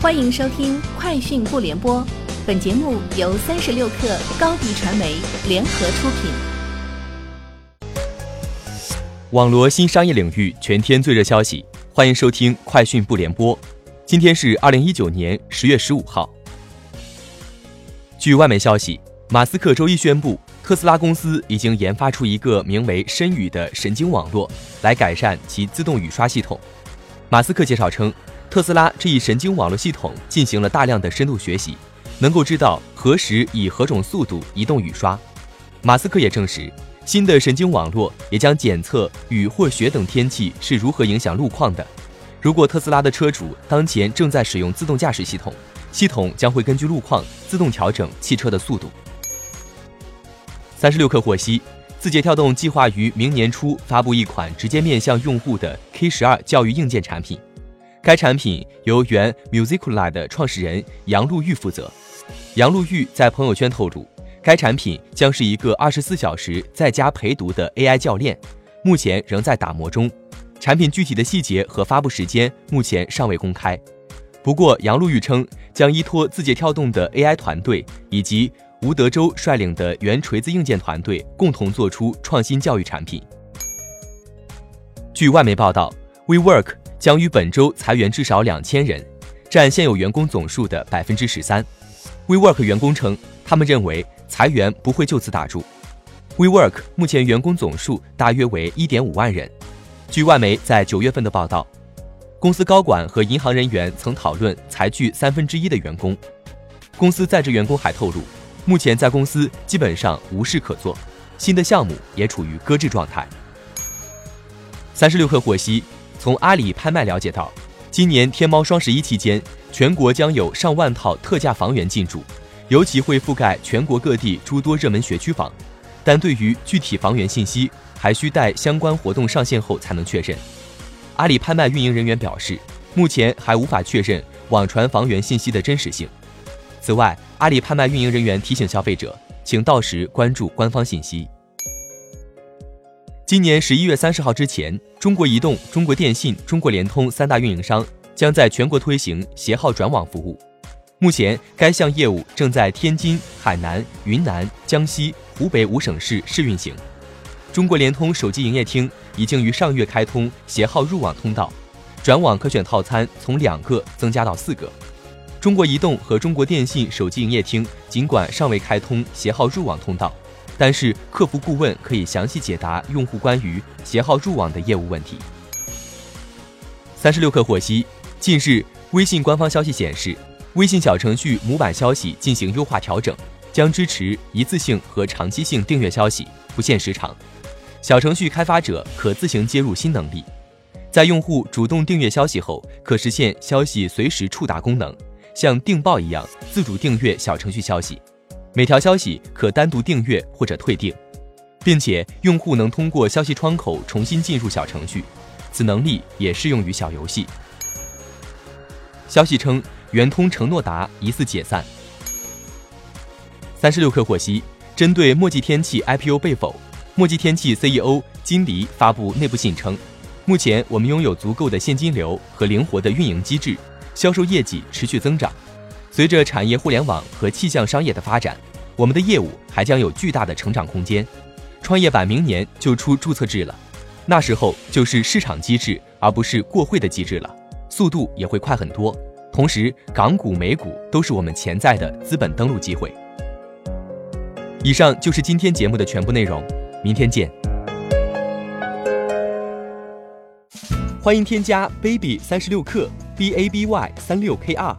欢迎收听《快讯不联播》，本节目由三十六克高低传媒联合出品。网罗新商业领域全天最热消息，欢迎收听《快讯不联播》。今天是二零一九年十月十五号。据外媒消息，马斯克周一宣布，特斯拉公司已经研发出一个名为“深语”的神经网络，来改善其自动雨刷系统。马斯克介绍称。特斯拉这一神经网络系统进行了大量的深度学习，能够知道何时以何种速度移动雨刷。马斯克也证实，新的神经网络也将检测雨或雪等天气是如何影响路况的。如果特斯拉的车主当前正在使用自动驾驶系统，系统将会根据路况自动调整汽车的速度。三十六氪获悉，字节跳动计划于明年初发布一款直接面向用户的 K 十二教育硬件产品。该产品由原 Musicula 的创始人杨璐玉负责。杨璐玉在朋友圈透露，该产品将是一个二十四小时在家陪读的 AI 教练，目前仍在打磨中。产品具体的细节和发布时间目前尚未公开。不过，杨璐玉称将依托字节跳动的 AI 团队以及吴德州率领的原锤子硬件团队，共同做出创新教育产品。据外媒报道，WeWork。将于本周裁员至少两千人，占现有员工总数的百分之十三。WeWork 员工称，他们认为裁员不会就此打住。WeWork 目前员工总数大约为一点五万人。据外媒在九月份的报道，公司高管和银行人员曾讨论裁去三分之一的员工。公司在职员工还透露，目前在公司基本上无事可做，新的项目也处于搁置状态。三十六氪获悉。从阿里拍卖了解到，今年天猫双十一期间，全国将有上万套特价房源进驻，尤其会覆盖全国各地诸多热门学区房。但对于具体房源信息，还需待相关活动上线后才能确认。阿里拍卖运营人员表示，目前还无法确认网传房源信息的真实性。此外，阿里拍卖运营人员提醒消费者，请到时关注官方信息。今年十一月三十号之前，中国移动、中国电信、中国联通三大运营商将在全国推行携号转网服务。目前，该项业务正在天津、海南、云南、江西、湖北五省市试运行。中国联通手机营业厅已经于上月开通携号入网通道，转网可选套餐从两个增加到四个。中国移动和中国电信手机营业厅尽管尚未开通携号入网通道。但是，客服顾问可以详细解答用户关于携号入网的业务问题。三十六氪获悉，近日微信官方消息显示，微信小程序模板消息进行优化调整，将支持一次性和长期性订阅消息，不限时长。小程序开发者可自行接入新能力，在用户主动订阅消息后，可实现消息随时触达功能，像订报一样自主订阅小程序消息。每条消息可单独订阅或者退订，并且用户能通过消息窗口重新进入小程序，此能力也适用于小游戏。消息称，圆通承诺达疑似解散。三十六氪获悉，针对墨迹天气 IPO 被否，墨迹天气 CEO 金离发布内部信称，目前我们拥有足够的现金流和灵活的运营机制，销售业绩持续增长。随着产业互联网和气象商业的发展，我们的业务还将有巨大的成长空间。创业板明年就出注册制了，那时候就是市场机制而不是过会的机制了，速度也会快很多。同时，港股、美股都是我们潜在的资本登陆机会。以上就是今天节目的全部内容，明天见。欢迎添加 baby 三十六克 b a b y 三六 k r。